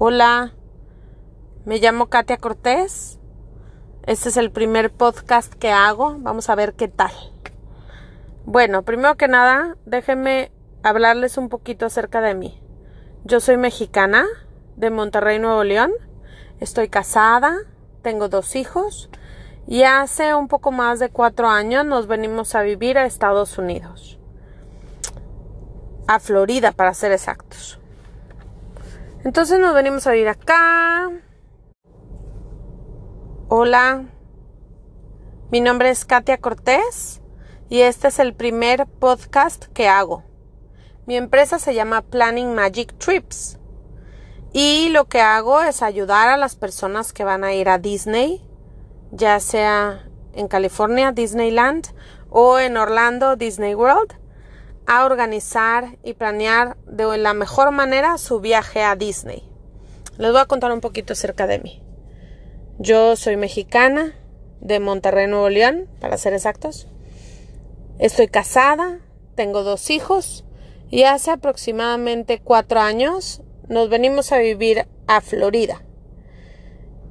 Hola, me llamo Katia Cortés. Este es el primer podcast que hago. Vamos a ver qué tal. Bueno, primero que nada, déjenme hablarles un poquito acerca de mí. Yo soy mexicana de Monterrey, Nuevo León. Estoy casada, tengo dos hijos y hace un poco más de cuatro años nos venimos a vivir a Estados Unidos. A Florida, para ser exactos. Entonces nos venimos a ir acá. Hola, mi nombre es Katia Cortés y este es el primer podcast que hago. Mi empresa se llama Planning Magic Trips y lo que hago es ayudar a las personas que van a ir a Disney, ya sea en California, Disneyland o en Orlando, Disney World, a organizar y planear de la mejor manera su viaje a Disney. Les voy a contar un poquito acerca de mí. Yo soy mexicana, de Monterrey, Nuevo León, para ser exactos. Estoy casada, tengo dos hijos y hace aproximadamente cuatro años nos venimos a vivir a Florida.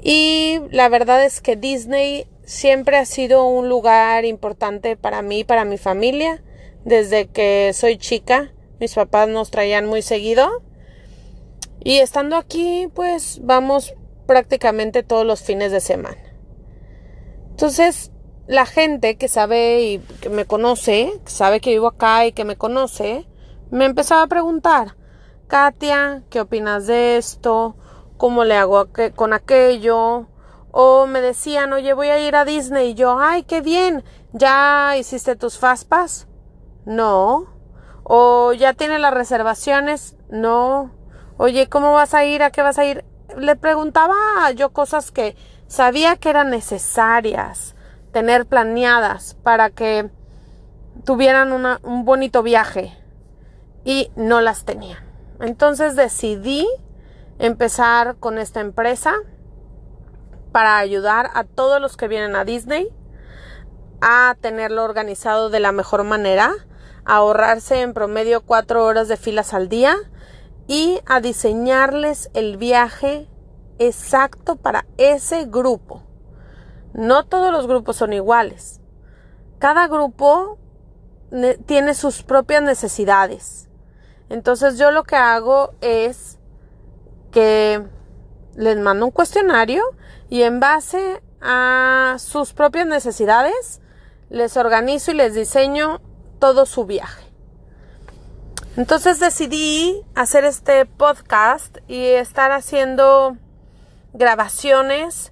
Y la verdad es que Disney siempre ha sido un lugar importante para mí, para mi familia desde que soy chica. Mis papás nos traían muy seguido. Y estando aquí, pues vamos prácticamente todos los fines de semana. Entonces, la gente que sabe y que me conoce, que sabe que vivo acá y que me conoce, me empezaba a preguntar, Katia, ¿qué opinas de esto? ¿Cómo le hago con aquello? O me decían, oye, voy a ir a Disney. Y yo, ay, qué bien, ¿ya hiciste tus faspas? No. ¿O ya tiene las reservaciones? No. Oye, ¿cómo vas a ir? ¿A qué vas a ir? Le preguntaba yo cosas que sabía que eran necesarias tener planeadas para que tuvieran un bonito viaje y no las tenían. Entonces decidí empezar con esta empresa para ayudar a todos los que vienen a Disney a tenerlo organizado de la mejor manera ahorrarse en promedio cuatro horas de filas al día y a diseñarles el viaje exacto para ese grupo. No todos los grupos son iguales. Cada grupo tiene sus propias necesidades. Entonces yo lo que hago es que les mando un cuestionario y en base a sus propias necesidades les organizo y les diseño todo su viaje. Entonces decidí hacer este podcast y estar haciendo grabaciones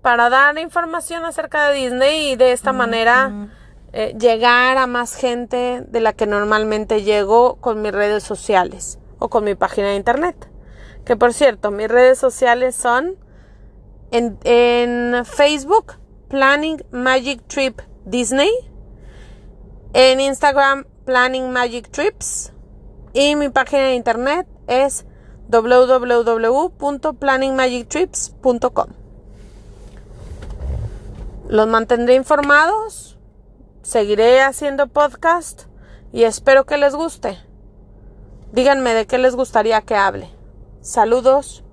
para dar información acerca de Disney y de esta manera eh, llegar a más gente de la que normalmente llego con mis redes sociales o con mi página de internet. Que por cierto, mis redes sociales son en, en Facebook, Planning Magic Trip Disney en Instagram, Planning Magic Trips. Y mi página de internet es www.planningmagictrips.com. Los mantendré informados, seguiré haciendo podcast y espero que les guste. Díganme de qué les gustaría que hable. Saludos.